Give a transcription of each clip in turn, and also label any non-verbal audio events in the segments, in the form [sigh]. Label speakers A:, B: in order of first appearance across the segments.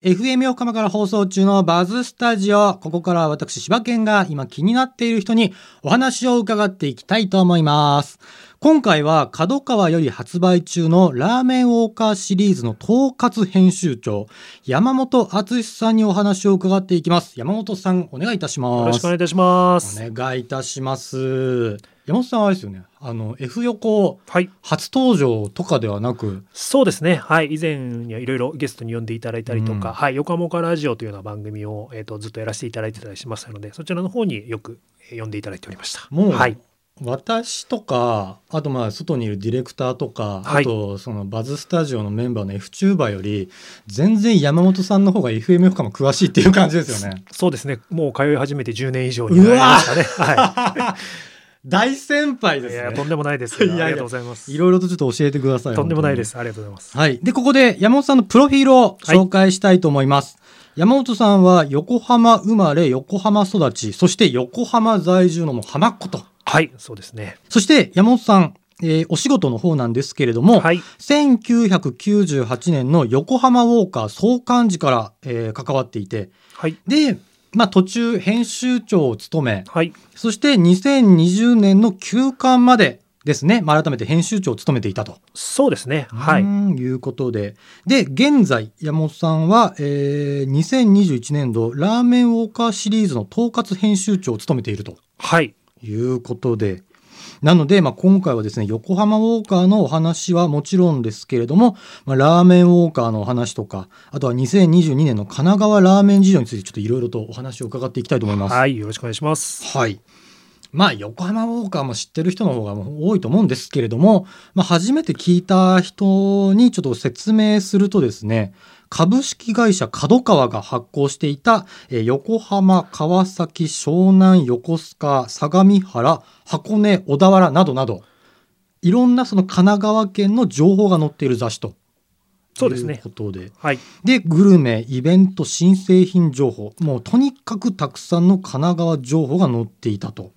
A: FM 横浜から放送中のバズスタジオ。ここからは私、柴犬が今気になっている人にお話を伺っていきたいと思います。今回は角川より発売中のラーメンウォーカーシリーズの統括編集長、山本敦さんにお話を伺っていきます。山本さん、お願いいたします。
B: よろしくお願いいたします。
A: お願いいたします。山本さんはあれですよね。あの、F 横
B: はい。
A: 初登場とかではなく、
B: そうですね。はい。以前にはいろいろゲストに呼んでいただいたりとか、
A: うん
B: はい。横浜岡ラジオというような番組を、えっ、と、ずっとやらせていただいてたりしましたので、そちらの方によくえー呼んでいただいておりました。
A: もう
B: はい。
A: 私とかあとまあ外にいるディレクターとか、
B: はい
A: あとそのバズスタジオのメンバーの F チューバーより全然山本さんの方が FM 横浜詳しいっていう感じですよね。
B: そうですね。もう通い始めて10年以上になりましたね。は
A: 大先輩
B: い。
A: ですね
B: いやと。んでもないです。[laughs]
A: いやいや
B: ありがとうございます。
A: いろいろとちょっと教えてください。
B: とんでもないで
A: 本
B: す。ありがとうございます。
A: はい。で、ここで山本さんのプロフィールを紹介したいと思います。山本さんは横浜生まれ、横浜育ち、そして横浜在住のもう浜っ子と。
B: はい。そうですね。
A: そして山本さん、えーお仕事の方なんですけれども、
B: はい。
A: 1998年の横浜ウォーカー創刊時から、えー関わっていて、
B: はい。
A: で、まあ途中編集長を務め、
B: はい。
A: そして2020年の休刊までですね、まあ、改めて編集長を務めていたと。
B: そうですね。はい。
A: いうことで。で、現在、山本さんは、えー2021年度ラーメンウォーカーシリーズの統括編集長を務めていると。
B: はい。
A: いうことで。なので、まあ、今回はですね、横浜ウォーカーのお話はもちろんですけれども、まあ、ラーメンウォーカーのお話とか、あとは2022年の神奈川ラーメン事情についてちょっといろいろとお話を伺っていきたいと思います。
B: はい。よろしくお願いします。
A: はい。まあ、横浜ウォーカーも知ってる人の方がもう多いと思うんですけれども、まあ、初めて聞いた人にちょっと説明するとですね、株式会社角川が発行していた、えー横浜、川崎、湘南、横須賀、相模原、箱根、小田原などなど、いろんなその神奈川県の情報が載っている雑誌と。
B: そうですね
A: いうことで。
B: はい。
A: で、グルメ、イベント、新製品情報、もうとにかくたくさんの神奈川情報が載っていたと。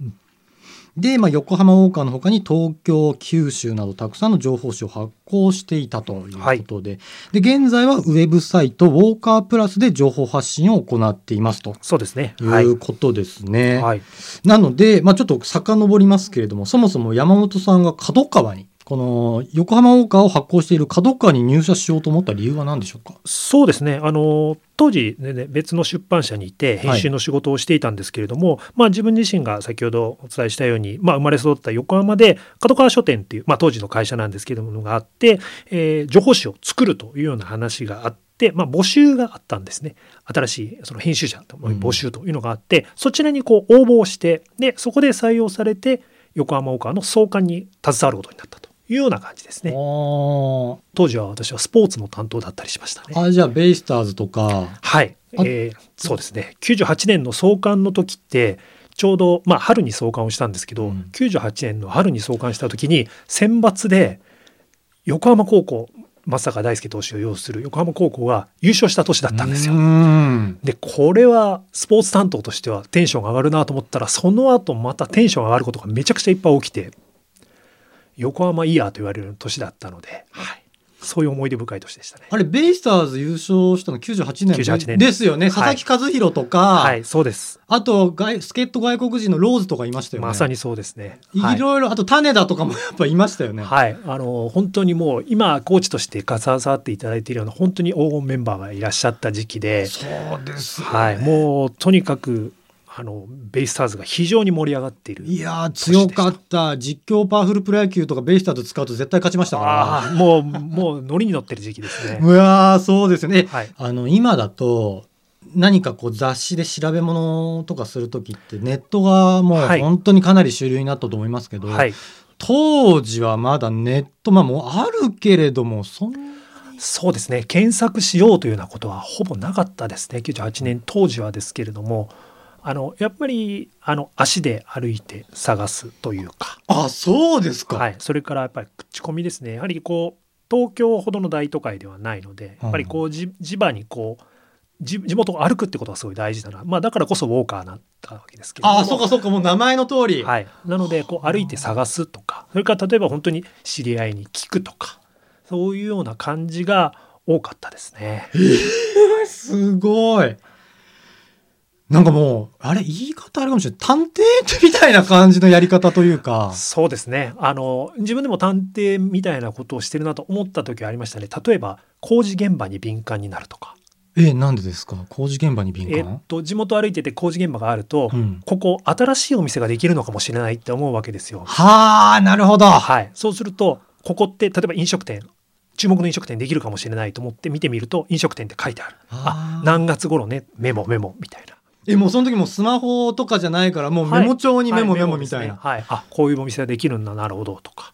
A: で、まあ、横浜ウォーカーの他に東京、九州などたくさんの情報誌を発行していたということで、で、現在はウェブサイト、ウォーカープラスで情報発信を行っていますと。
B: そうですね。
A: い
B: はい。
A: うことですね。
B: はい。
A: なので、まあ、ちょっと遡りますけれども、そもそも山本さんが角川に、この横浜ウォーカーを発行している角川に入社しようと思った理由は何でしょうか？
B: そうですね。あの当時、ねね、別の出版社にいて編集の仕事をしていたんですけれども、まあ、自分自身が先ほどお伝えしたように、まあ、生まれ育った横浜で角川書店っていう、まあ、当時の会社なんですけれどものがあって、えー情報誌を作るというような話があって、まあ、募集があったんですね。新しいその編集者の募集というのがあって、そちらにこう応募をしてでそこで採用されて横浜岡の創刊に携わることになったというような感じですね。
A: あ
B: 当時は私はスポーツの担当だったりしましたね。
A: あ、じゃあ、ベイスターズとか、
B: はい、
A: あ
B: えーそうですね98年の創刊の時ってちょうど、まあ、春に創刊をしたんですけど、
A: うん
B: 98年の春に創刊した時に選抜で横浜高校松坂大輔投手を擁する横浜高校が優勝した年だったんですよ
A: う。ん
B: でこれはスポーツ担当としてはテンションが上がるなと思ったらその後またテンションが上がることがめちゃくちゃいっぱい起きて横浜イヤーと言われる年だったので、はい、そういう思い出深い年でしたね。
A: あれ、ベイスターズ優勝したの98年
B: 98年
A: ですよね。
B: はい
A: 佐々木和弘とか、
B: はい、そうです。
A: あと外、助っ人外国人のローズとかいましたよね。
B: まさにそうですね。
A: い
B: はい
A: ろいろ、あと種田とかも [laughs] やっぱいましたよね。
B: はい、あの本当にもう今コーチとして携わっていただいているような本当に黄金メンバーがいらっしゃった時期で、
A: そうですよね
B: はい、もうとにかくあのベイスターズが非常に盛り上がっている。
A: いやー、強かった。実況パワフルプロ野球とかベイスターズ使うと絶対勝ちましたか
B: ああもうもうノリに乗ってる時期です
A: ら。
B: ね。[laughs]
A: うわー、そうですよね。
B: はい、
A: あの、今だと、何かこう雑誌で調べ物とかするときってネットがもう
B: はい
A: 本当にかなり主流になったと思いますけど、
B: はい、
A: 当時はまだネット、まあもうあるけれども、そんな、
B: そうですね検索しようというようなことはほぼなかったですね98年当時はですけれどもあのやっぱりあの足で歩いて探すというか。
A: あ、そうですか。
B: はい、それからやっぱり口コミですねやはりこう東京ほどの大都会ではないのでやっぱりこうじ地場にこう地地元を歩くってことはすごい大事だな、まあ、だからこそウォーカーになったわけですけれども
A: あ、そうかそうか、もう名前の通り。
B: はい、なのでこう歩いて探すとかそれから例えば本当に知り合いに聞くとかそういうような感じが多かったですね。
A: すごい。なんかもう、あれ、言い方あれかもしれない。探偵みたいな感じのやり方というか。
B: そうですね。あの、自分でも探偵みたいなことをしてるなと思った時はありましたね。例えば、工事現場に敏感になるとか。
A: え、なんでですか？工事現場に敏感？
B: えっと、地元歩いてて工事現場があると、
A: うん
B: ここ新しいお店ができるのかもしれないって思うわけですよ。
A: はあ、なるほど。
B: はい。そうすると、ここって、例えば飲食店、注目の飲食店できるかもしれないと思って見てみると、飲食店って書いてある。あ何月頃ね、メモメモみたいな。
A: え、もうその時もうスマホとかじゃないから、もうメモ帳にメモ
B: はい
A: メモみたいな。
B: ですねはい。あ、こういうお店ができるんだ、なるほど、とか。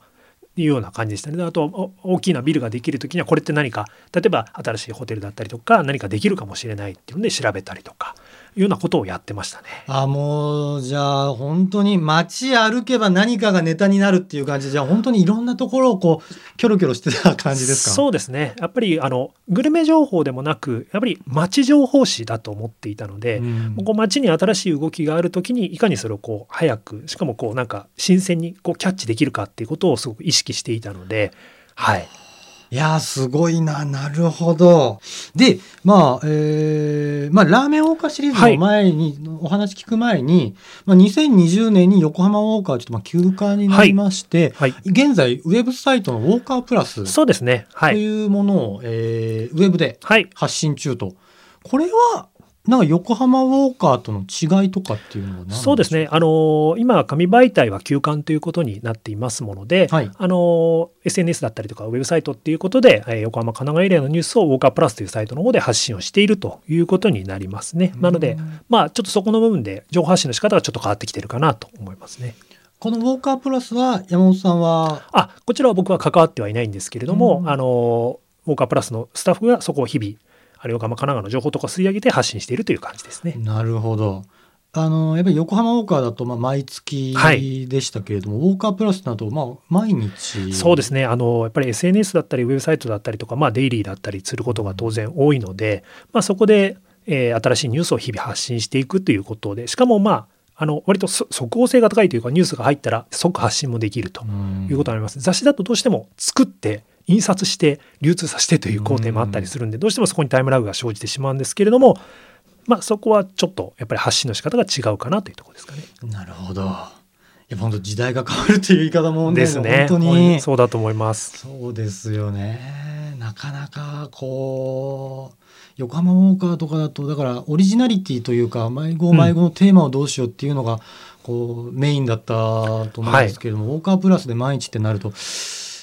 B: いうような感じでしたね。であとお大きなビルができる時にはこれって何か例えば新しいホテルだったりとか何かできるかもしれないっていうので調べたりとかいうようなことをやってましたね。
A: あ、もう、じゃあ、本当に街歩けば何かがネタになるっていう感じで、じゃあ本当にいろんなところをこう、キョロキョロしてた感じですか？
B: そうですね。やっぱりあのグルメ情報でもなくやっぱり街情報誌だと思っていたので、
A: うん
B: こう街に新しい動きがある時にいかにそれをこう早くしかもこうなんか新鮮にこうキャッチできるかっていうことをすごく意識していたので、はい。
A: いやー、すごいな。なるほど。で、まあ、えー、まあ、ラーメンウォーカーシリーズの前に、お話聞く前に、まあ、2020年に横浜ウォーカーはちょっとまあ休館になりまして、
B: はい。
A: 現在、ウェブサイトのウォーカープラス
B: そうですね。はい。
A: というものを、えーウェブで
B: はい。
A: 発信中と。これは、なんか横浜ウォーカーとの違いとかっていうのは
B: そうですね。あのー今紙媒体は休刊ということになっていますもので、
A: はい
B: あのー SNS だったりとかウェブサイトっていうことで、えー横浜神奈川エリアのニュースをウォーカープラスというサイトの方で発信をしているということになりますね。なので、まあちょっとそこの部分で情報発信の仕方がちょっと変わってきてるかなと思いますね。
A: このウォーカープラスは、山本さんは、
B: あ、こちらは僕は関わってはいないんですけれども、
A: うん
B: あのーウォーカープラスのスタッフがそこを日々、あれ横浜神奈川の情報とか吸い上げて発信しているという感じですね。
A: なるほど。あの、やっぱり横浜ウォーカーだと、まあ、毎月
B: はい
A: でしたけれども、ウォーカープラスだと、まあ、毎日。
B: そうですねあのやっぱり SNS だったりウェブサイトだったりとか、まあ、デイリーだったりすることが当然多いので、まあ、そこで、えー新しいニュースを日々発信していくということでしかもまああの割とそ即効性が高いというかニュースが入ったら即発信もできると
A: うん
B: いうことになります、雑誌だとどうしても作って印刷して流通させてという工程もあったりするんでどうしてもそこにタイムラグが生じてしまうんですけれども、まあ、そこはちょっとやっぱり発信の仕方が違うかなというところですかね。
A: なるほど。やっぱ本当時代が変わるっていう言い方もね、
B: ですね。
A: 本当に。
B: そうだと思います。
A: そうですよね。なかなかこう、横浜ウォーカーとかだと、だからオリジナリティというか、迷子迷子のテーマをどうしようっていうのが、こう、メインだったと思うんですけれども、ウォーカープラスで毎日ってなると、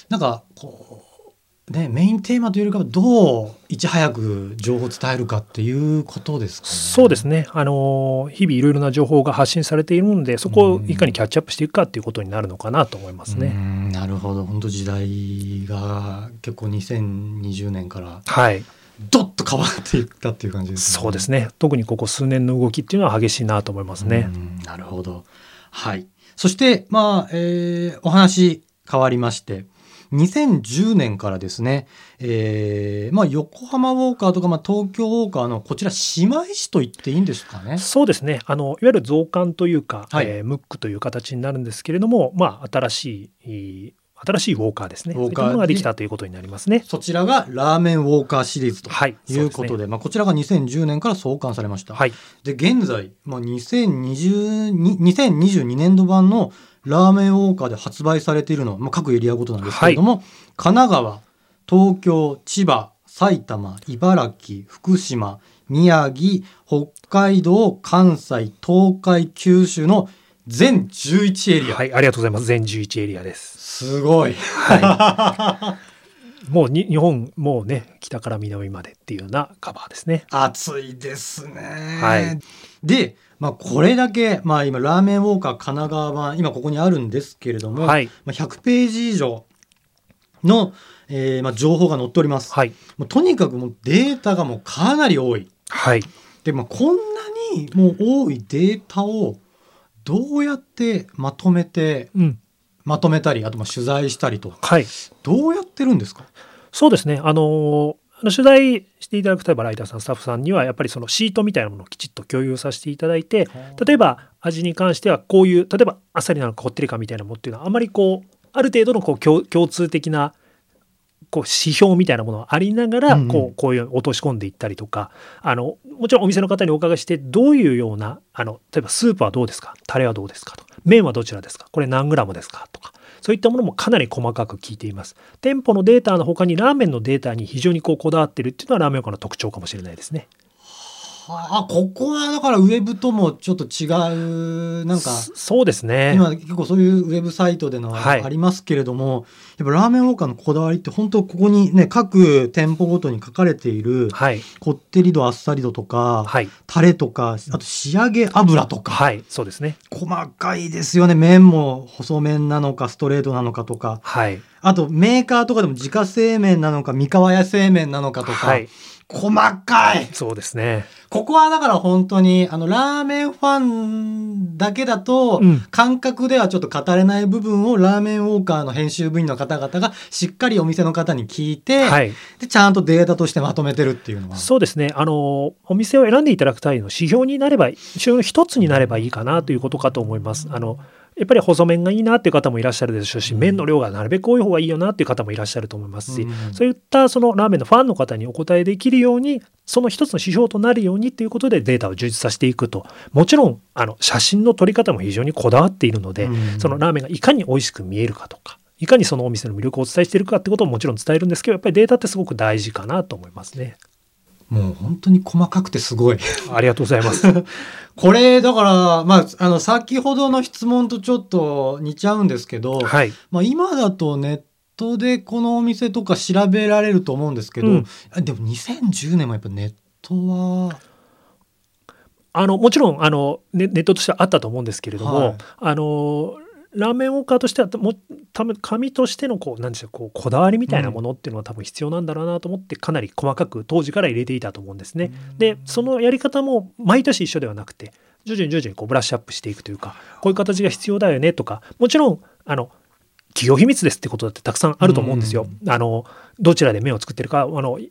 A: なんかこう、ね、メインテーマというよりかはどういち早く情報を伝えるかっていうことですかね。
B: そうですね。あの日々いろいろな情報が発信されているので、そこをいかにキャッチアップしていくかっていうことになるのかなと思います
A: う
B: ね。
A: んなるほど本当時代が結構2020年から
B: はい、
A: ドッと変わっていったっていう感じですね。
B: そうですね。特にここ数年の動きっていうのは激しいなと思いますね。
A: うんなるほど。はい。そして、まあ、えーお話変わりまして、2010年からですね、えーまあ、横浜ウォーカーとか、まあ、東京ウォーカーのこちら姉妹市と言っていいんですかね？
B: そうですね。あのいわゆる増刊というか、
A: はい
B: えームックという形になるんですけれども、まあ新しい新しいウォーカーですね。
A: ウォーカー
B: ができたということになりますね。
A: そちらがラーメンウォーカーシリーズと
B: はい。
A: いうことで、
B: そすね
A: まあ、こちらが2010年から創刊されました。
B: はい。
A: で、現在、まあ、2020に2022年度版のラーメンウォーカーで発売されているのは、まあ、各エリアごとなんですけれども、神奈川、東京、千葉、埼玉、茨城、福島、宮城、北海道、関西、東海、九州の全11エリア。
B: はい。ありがとうございます。全11エリアです。
A: すごい。
B: はい。[laughs] もうに日本、もうね、北から南までっていうようなカバーですね。
A: 暑いですね。
B: はい
A: で、まあ、これだけ、まあ、今、ラーメンウォーカー神奈川版、今ここにあるんですけれども、
B: はい。
A: まあ、100ページ以上の、えーまあ、情報が載っております。
B: はい。
A: もうとにかくもうデータがもうかなり多い。
B: はい。
A: で、まあ、こんなにもう多いデータをどうやってまとめて、
B: うん。
A: まとめたり、あとまあ取材したりと、
B: はい。
A: どうやってるんですか？
B: そうですね。あの取材していただく例えばライターさんスタッフさんにはやっぱりそのシートみたいなものをきちっと共有させていただいて例えば味に関してはこういう例えばあっさりなのかこってりかみたいなものっていうのはあまりこうある程度のこう共共通的なこう指標みたいなものがありながら、こうこういう落とし込んでいったりとかあのもちろんお店の方にお伺いしてどういうようなあの例えばスープはどうですか？タレはどうですか？とか麺はどちらですか？これ何グラムですか？とかそういったものもかなり細かく聞いています。店舗のデータの他にラーメンのデータに非常にこうこだわってるっていうのはラーメン屋の特徴かもしれないですね
A: はあ、ここはだからウェブともちょっと違う、なんか、
B: そそうですね。
A: 今結構そういうウェブサイトでの
B: はい。
A: ありますけれども、やっぱラーメンウォーカーのこだわりって本当ここにね、各店舗ごとに書かれている、
B: はい。
A: こってり度、あっさり度とか、
B: はい。
A: タレとか、あと仕上げ油とか、
B: はいそうですね。
A: 細かいですよね。麺も細麺なのか、ストレートなのかとか。
B: はい。
A: あとメーカーとかでも自家製麺なのか、三河屋製麺なのかとか。
B: はい
A: 細かい
B: そうですね
A: ここはだから本当に、あの、ラーメンファンだけだと
B: うん、
A: 感覚ではちょっと語れない部分をラーメンウォーカーの編集部員の方々がしっかりお店の方に聞いて、
B: はい
A: で、ちゃんとデータとしてまとめてるっていうのは。
B: そうですね。あの、お店を選んでいただく際の指標になれば、指標の一つになればいいかなということかと思います。あの、やっぱり細麺がいいなっていう方もいらっしゃるでしょうし、
A: うん
B: 麺の量がなるべく多い方がいいよなっていう方もいらっしゃると思いますし、
A: うん
B: そういったそのラーメンのファンの方にお答えできるように、その一つの指標となるようにということでデータを充実させていくと。もちろん、あの、写真の撮り方も非常にこだわっているので、
A: うん
B: そのラーメンがいかに美味しく見えるかとか、いかにそのお店の魅力をお伝えしているかってことももちろん伝えるんですけど、やっぱりデータってすごく大事かなと思いますね。
A: もう本当に細かくてすごい。
B: ありがとうございます。[laughs]
A: これ、だから、まあ、あの、先ほどの質問とちょっと似ちゃうんですけど、
B: はい。
A: まあ、今だとネットでこのお店とか調べられると思うんですけど、
B: うん
A: あでも2010年もやっぱネットは、
B: あのもちろんあのネネットとしてはあったと思うんですけれども、
A: はい
B: あのラーメンウォーカーとしてはも多分紙としてのこうなんでしょうこうこだわりみたいなものっていうのは多分必要なんだろうなと思ってかなり細かく当時から入れていたと思うんですね。でそのやり方も毎年一緒ではなくて徐々に徐々にこうブラッシュアップしていくというかこういう形が必要だよねとかもちろんあの企業秘密ですってことだってたくさんあると思うんですよ。あのどちらで麺を作ってるかあの教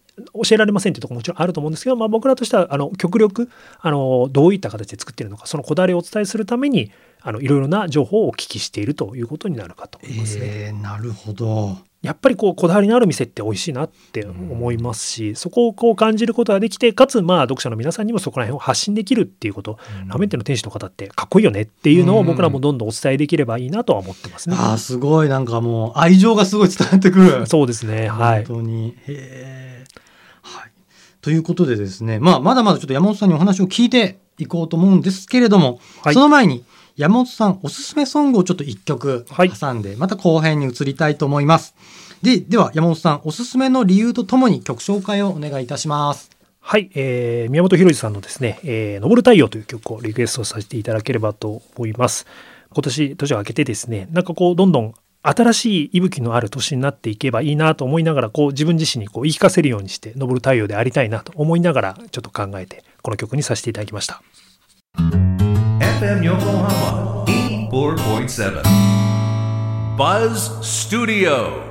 B: えられませんっていうところももちろんあると思うんですけど、まあ、僕らとしてはあの極力あのどういった形で作ってるのかそのこだわりをお伝えするためにあのいろいろな情報をお聞きしているということになるかと思いますね。
A: えー、なるほど。
B: やっぱりこうこだわりのある店って美味しいなって思いますし、そこをこう感じることができてかつまあ読者の皆さんにもそこら辺を発信できるっていうこと、ラーメン店の店主の方ってかっこいいよねっていうのを僕らもどんどんお伝えできればいいなとは思ってますね。
A: ああ、すごい、なんかもう愛情がすごい伝わってくる。
B: そうですねはい
A: 本当に。へえ。はい。ということでですね、まあ、まだまだちょっと山本さんにお話を聞いていこうと思うんですけれども、
B: はい
A: その前に、山本さんおすすめソングをちょっと一曲
B: はい
A: 挟んで、また後編に移りたいと思います。で、では山本さんおすすめの理由とともに曲紹介をお願いいたします。
B: はい、えー宮本浩次さんのですね、えー、登る太陽という曲をリクエストさせていただければと思います。今年、年を明けてですね、なんかこう、どんどん新しい息吹のある年になっていけばいいなと思いながら、こう、自分自身にこう言い聞かせるようにして、登る太陽でありたいなと思いながら、ちょっと考えて、この曲にさせていただきました。
C: FM Yokohama 84.7 Buzz Studio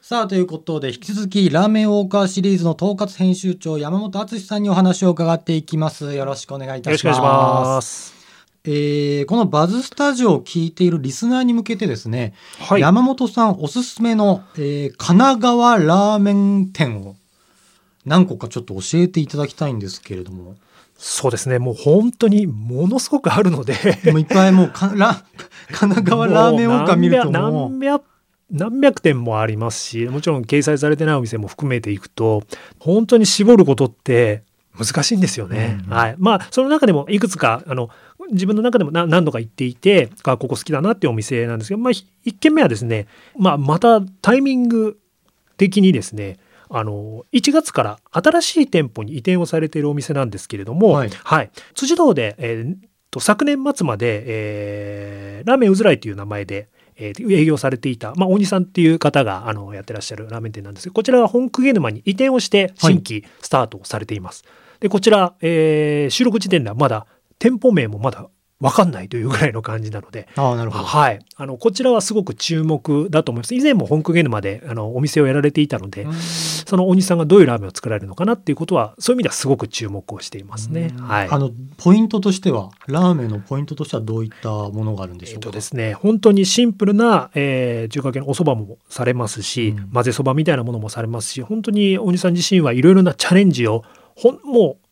A: さあ、ということで、引き続き、ラーメンウォーカーシリーズの統括編集長、山本敦さんにお話を伺っていきます。よろしくお願いいたします。
B: よろしくお願いします。
A: えーこのバズスタジオを聞いているリスナーに向けてですね、
B: はい。
A: 山本さんおすすめの、えー神奈川ラーメン店を何個かちょっと教えていただきたいんですけれども。
B: そうですね、もう本当にものすごくあるので、
A: でもいっぱいもうかラ神奈川ラーメンウォーカー見るとも。う
B: 何百何百店もありますしもちろん掲載されてないお店も含めていくと本当に絞ることって難しいんですよね。
A: うん
B: はい、まあその中でもいくつかあの自分の中でも何何度か行っていてあここ好きだなっていうお店なんですけど、まあ、ひ一軒目はですね、まあ、またタイミング的にですねあの1月から新しい店舗に移転をされているお店なんですけれども、
A: はい。
B: はい、辻堂で、えーと昨年末まで、えーラーメンうずらいという名前で、えー営業されていた、まあ、大西さんっていう方があのやってらっしゃるラーメン店なんですけどこちらは本久毛沼に移転をして新規スタートをされています。でこちら、えー収録時点ではまだ店舗名もまだわかんないというぐらいの感じなので、[laughs]
A: ああ、なるほど。
B: はい。あの、こちらはすごく注目だと思います。以前も本ゲーまで、あの、お店をやられていたので、
A: うん
B: その大西さんがどういうラーメンを作られるのかなっていうことは、そういう意味ではすごく注目をしていますね。はい。
A: あの、ポイントとしては、ラーメンのポイントとしてはどういったものがあるんでしょうか？
B: とですね、本当にシンプルな、えー中華系のお蕎麦もされますし、
A: うん
B: 混ぜそばみたいなものもされますし本当に大西さん自身はいろいろなチャレンジをほんもう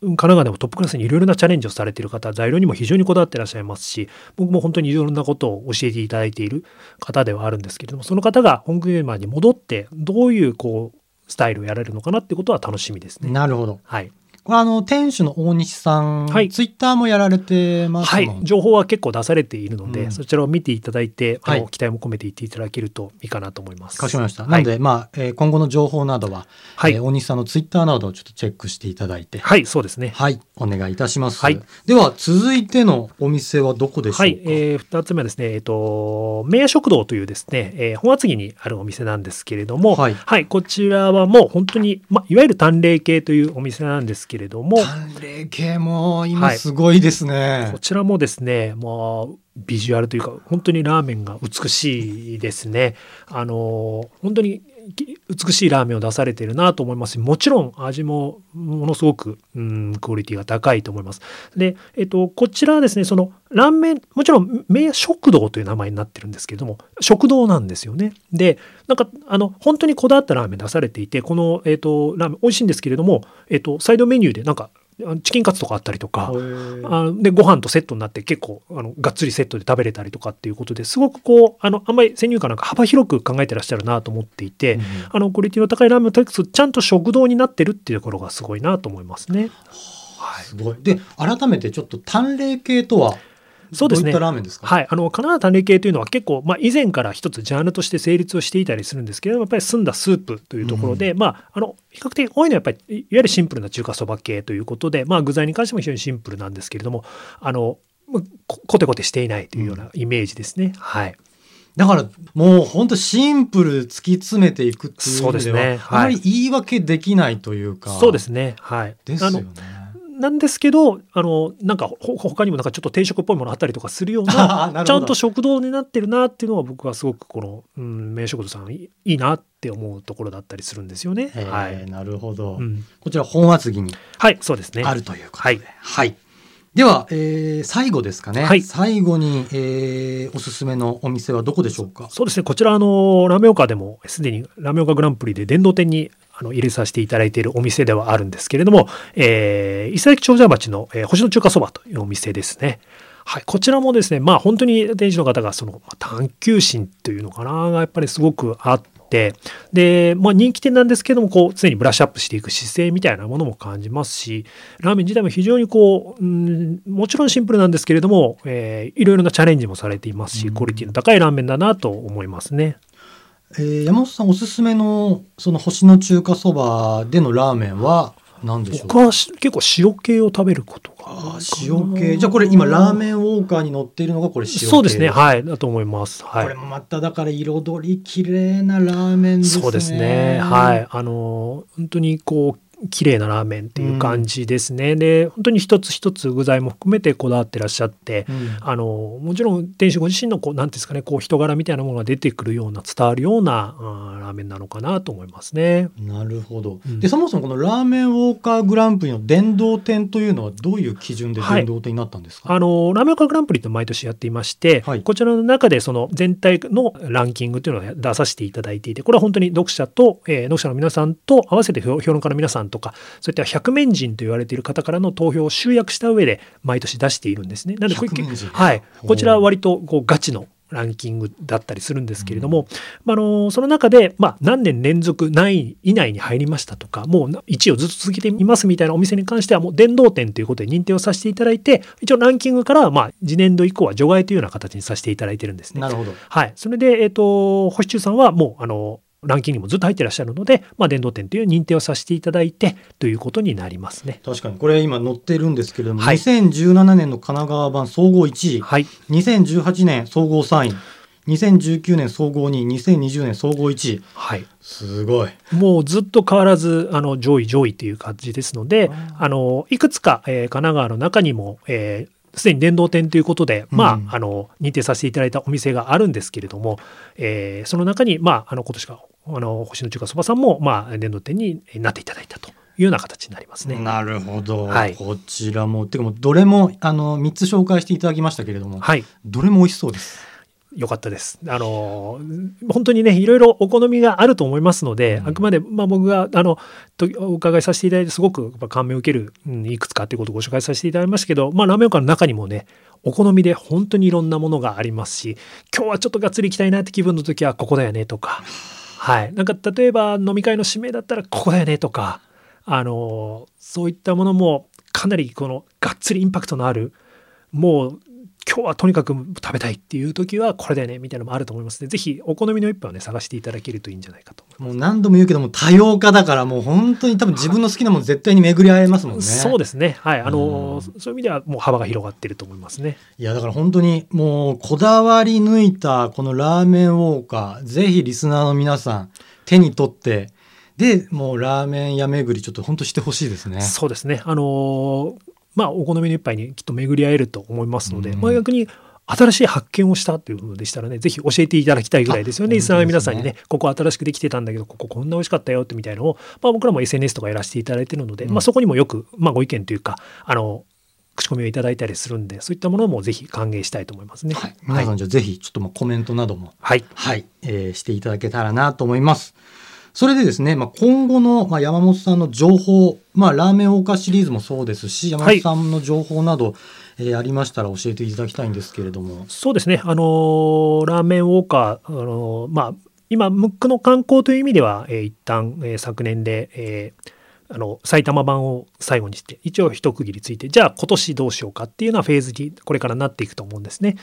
B: 神奈川でもトップクラスにいろいろなチャレンジをされている方材料にも非常にこだわってらっしゃいますし僕も本当にいろんなことを教えていただいている方ではあるんですけれどもその方が本ゲーマーに戻ってどういうこうスタイルをやられるのかなってことは楽しみですね。
A: なるほど。
B: はい、
A: これあの、店主の大西さん、
B: はい。
A: ツイッターもやられてます
B: はい。情報は結構出されているので、
A: うん。
B: そちらを見ていただいて、
A: はい。
B: 期待も込めていっていただけるといいかなと思います。
A: かしこまりました。
B: はい
A: なので、まあ、えー今後の情報などは、
B: はい。
A: えー大西さんのツイッターなどをちょっとチェックしていただいて、
B: はい、そうですね。
A: はい、お願いいたします。
B: はい。
A: では、続いてのお店はどこでしょうか？
B: はい、えー、2つ目はですね、えっ、と、名屋食堂というですね、えー本厚木にあるお店なんですけれども、
A: はい。
B: こちらはもう本当に、まあ、いわゆる淡麗系というお店なんですけれども、
A: 淡麗系も今
B: はい
A: すごいですね。
B: こちらもですね、まあ、ビジュアルというか、本当にラーメンが美しいですね。あの、本当にき美しいラーメンを出されてるなと思いますし、もちろん味もものすごく、うん、クオリティが高いと思います。で、えっと、こちらはですね、そのラーメン、もちろん、名食堂という名前になってるんですけれども、食堂なんですよね。で、なんか、あの、本当にこだわったラーメン出されていて、この、えっと、ラーメン美味しいんですけれども、えっと、サイドメニューでなんか、チキンカツとかあったりとか、あのでご飯とセットになって結構あのがっつりセットで食べれたりとかっていうことですごくこうあのあんまり先入観なんか幅広く考えてらっしゃるなと思っていて、
A: うん
B: あのクオリティの高いラーメンをとりあえずちゃんと食堂になってるっていうところがすごいなと思いますね。はい
A: すごい。で、改めてちょっと淡麗系とは、
B: そうですね
A: ラーメンですか？
B: はい、あの神奈川淡麗系というのは結構、まあ、以前から一つジャンルとして成立をしていたりするんですけれどもやっぱり澄んだスープというところで、まあ、あの比較的多いのはやっぱりいわゆるシンプルな中華そば系ということで、まあ、具材に関しても非常にシンプルなんですけれどもあのコテコテしていないというようなイメージですね。はい
A: だからもう本当シンプル突き詰めていくっていう意味では
B: ねはい
A: あまり言い訳できないというか。
B: そうですね。はい。あ
A: ですよね
B: の。なんですけど、あの、なんか、ほ他にもなんかちょっと定食っぽいものあったりとかするよう
A: な [laughs]
B: な、
A: ど
B: ちゃんと食堂になってるなっていうのは僕はすごくこの、うん、名食堂さんいいなって思うところだったりするんですよね。
A: えー
B: はい。
A: なるほど、
B: うん
A: こちら本厚木に
B: はい、そうですね。
A: あるということで。
B: はい
A: はい。では、えー最後ですかね。
B: はい
A: 最後に、えーおすすめのお店はどこでしょうか？
B: そうですね。こちら、あの、ラーメン岡でもすでにラーメン岡グランプリで殿堂店にあの入れさせていただいているお店ではあるんですけれども、えー、伊勢崎長者町の、えー星の中華そばというお店ですね。はい、こちらもですね、まあ本当に店主の方がそのまあ探求心というのかな、がやっぱりすごくあって、で、まあ人気店なんですけども、こう常にブラッシュアップしていく姿勢みたいなものも感じますし、ラーメン自体も非常にこう、うん、もちろんシンプルなんですけれども、えーいろいろなチャレンジもされていますし、
A: うん
B: クオリティの高いラーメンだなと思いますね。
A: えー山本さんおすすめのその星の中華そばでのラーメンは何でしょう？か。
B: 僕はし結構塩系を食べることが
A: 塩系。じゃあこれ今ラーメンウォーカーに載っているのがこれ塩系。
B: そうですね。はい。だと思います。はい。
A: これもまただから彩り綺麗なラーメンですね。
B: そうですね。はい。あの、本当にこう、綺麗なラーメンっていう感じですね。で、本当に一つ一つ具材も含めてこだわってらっしゃって、
A: うん。
B: あの、もちろん店主ご自身のこう、なんていうんですかね、こう、人柄みたいなものが出てくるような、伝わるような、あーラーメンなのかなと思いますね。
A: なるほど、
B: うん。
A: でそもそもこのラーメンウォーカーグランプリの殿堂店というのはどういう基準で殿堂店になったんですか、
B: あの、ラーメンカグランプリって毎年やっていまして、
A: はい。
B: こちらの中でその全体のランキングというのを出させていただいていて、これは本当に読者と、えー読者の皆さんと合わせて評評論家の皆さんとか、そういった百面人と言われている方からの投票を集約した上で毎年出しているんですね。なのでこれはい。こちらは割とこうガチのランキングだったりするんですけれども、まあ、あのその中で、まあ、何年連続何位以内に入りましたとかもう1位をずっと続けていますみたいなお店に関してはもう殿堂店ということで認定をさせていただいて一応ランキングからはまあ次年度以降は除外というような形にさせていただいてるんですね。
A: なるほど
B: はい、それで、えっと星中さんはもうあのランキングにもずっと入ってらっしゃるので、まあ、殿堂店という認定をさせていただいてということになりますね。
A: 確かに。これ今載ってるんですけれども、
B: はい。
A: 2017年の神奈川版総合1位、
B: はい、
A: 2018年総合3位2019年総合2位2020年総合1位。
B: はい。
A: すごい。
B: もうずっと変わらずあの上位上位という感じですので、あのいくつか、えー神奈川の中にも、えーすでに電動店ということで、まあ、
A: うん
B: あの認定させていただいたお店があるんですけれども、えーその中に、まあ、あの今年があの星の中華そばさんも、まあ、電動店になっていただいたというような形になりますね。
A: なるほど、
B: はい
A: こちらもてかもうどれもあの3つ紹介していただきましたけれども、
B: はい
A: どれも美味しそうです。
B: よかったです。あの本当にねいろいろお好みがあると思いますので、
A: うん
B: あくまで、まあ、僕があのとお伺いさせていただいてすごくやっぱ感銘を受ける、うんいくつかということをご紹介させていただきましたけど、まあ、ラーメン屋の中にもねお好みで本当にいろんなものがありますし今日はちょっとがっつり行きたいなって気分の時はここだよねとか、はい、なんか例えば飲み会の締めだったらここだよねとかあのそういったものもかなりこのがっつりインパクトのあるもう今日はとにかく食べたいっていう時はこれだよねみたいなのもあると思いますのでぜひお好みの一杯をね探していただけるといいんじゃないかと思います。
A: もう何度も言うけども多様化だからもう本当に多分自分の好きなもの絶対に巡り合えますもんね。
B: そうですね。はい。あの、
A: うん
B: そういう意味ではもう幅が広がってると思いますね。
A: いやだから本当にもうこだわり抜いたこのラーメンウォーカーぜひリスナーの皆さん手に取ってでもうラーメン屋巡りちょっと本当してほしいですね。
B: そうですね。あのまあ、お好みの一杯にきっと巡り合えると思いますので、
A: うん
B: まあ、逆に新しい発見をしたということでしたらね、ぜひ教えていただきたいぐらいですよね。
A: あ
B: リスナーの皆さんに
A: 本
B: ね、ここ新しくできてたんだけど、こここんな美味しかったよってみたいのを、まあ、僕らも SNS とかやらせていただいてるので、
A: うん
B: まあ、そこにもよく、まあ、ご意見というか、あの、口コミをいただいたりするんで、そういったものもぜひ歓迎したいと思いますね。
A: はい、皆さんじゃあぜひちょっとまあコメントなども
B: はい。
A: はい、えーしていただけたらなと思います。それでですね、まあ、今後の、まあ、山本さんの情報、まあ、ラーメン王家シリーズもそうですし、山本さんの情報など、えーありましたら教えていただきたいんですけれども。
B: そうですね、あのーラーメンウォーカー、あのーまあ、今、ムックの観光という意味では、えー一旦、えー昨年で、えーあの埼玉版を最後にして一応一区切りついてじゃあ今年どうしようかっていうようなフェーズにこれからなっていくと思うんですね。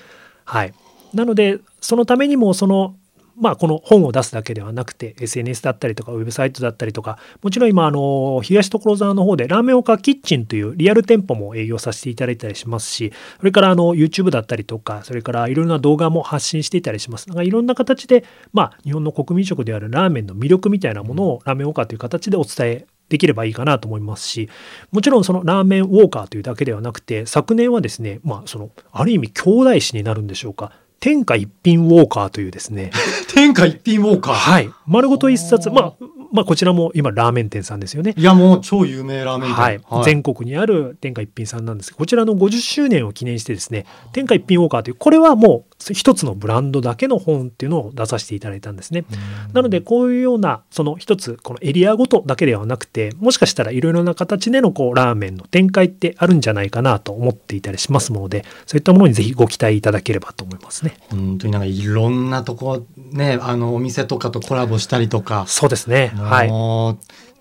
B: はい、なのでそのためにもそのまあ、この本を出すだけではなくて SNS だったりとかウェブサイトだったりとかもちろん今あの東所沢の方でラーメン岡キッチンというリアル店舗も営業させていただいたりしますしそれからあの YouTube だったりとかそれからいろいろな動画も発信していたりします。だからいろんな形で、まあ、日本の国民食であるラーメンの魅力みたいなものをラーメン岡という形でお伝えできればいいかなと思いますしもちろんそのラーメンウォーカーというだけではなくて昨年はですねまあそのある意味兄弟子になるんでしょうか天下一品ウォーカーというですね [laughs]
A: 天下一品ウォーカー。
B: はい。丸ごと一冊、まあ、まあ、こちらも今、ラーメン店さんですよね。
A: いや、もう超有名ラーメン店。
B: はい、全国にある天下一品さんなんですけどこちらの50周年を記念してですね天下一品ウォーカーというこれはもう一つのブランドだけの本っていうのを出させていただいたんですね。なのでこういうようなその一つこのエリアごとだけではなくてもしかしたらいろいろな形でのこうラーメンの展開ってあるんじゃないかなと思っていたりしますのでそういったものにぜひご期待いただければと思いますね。
A: 本当になんかいろんなとこ、ね、あの、お店とかとコラボしたりとか。
B: そうですね。はい。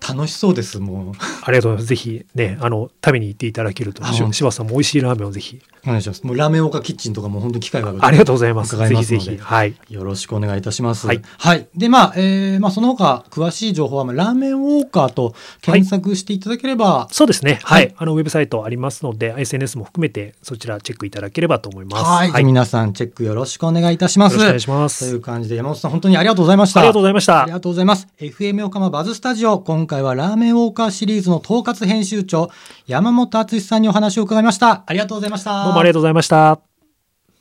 A: 楽しそうです、もう。
B: ありがとうございます。ぜひね、あの、食べに行っていただけると、柴田さんも美味しいラーメンをぜひ。
A: お願いします。もうラーメン岡キッチンとかも本当に機会がある
B: ありがとうございます。ぜひぜひ。はい。
A: よろしくお願いいたします。
B: はい。
A: で、まあ、えーまあ、その他、詳しい情報は、まあ、ラーメンウォーカーと検索していただければ、
B: そうですね。
A: は
B: はいい。あの、ウェブサイトありますので、SNS も含めて、そちらチェックいただければと思います。
A: はい、
B: はい。よ
A: 皆さんチェックよろしくお願いいたします。
B: ろしくお願いしま
A: と
B: す。
A: いう感じで、山本さん、本当にありがとうございました。
B: ありがとうございました
A: あり。がとうございます。FM 横浜バズスタジオ、今回はラーメンウォーカーシリーズの統括編集長、山本敦さんにお話を伺いました。ありがとうございました。
B: どうもありがとうございました。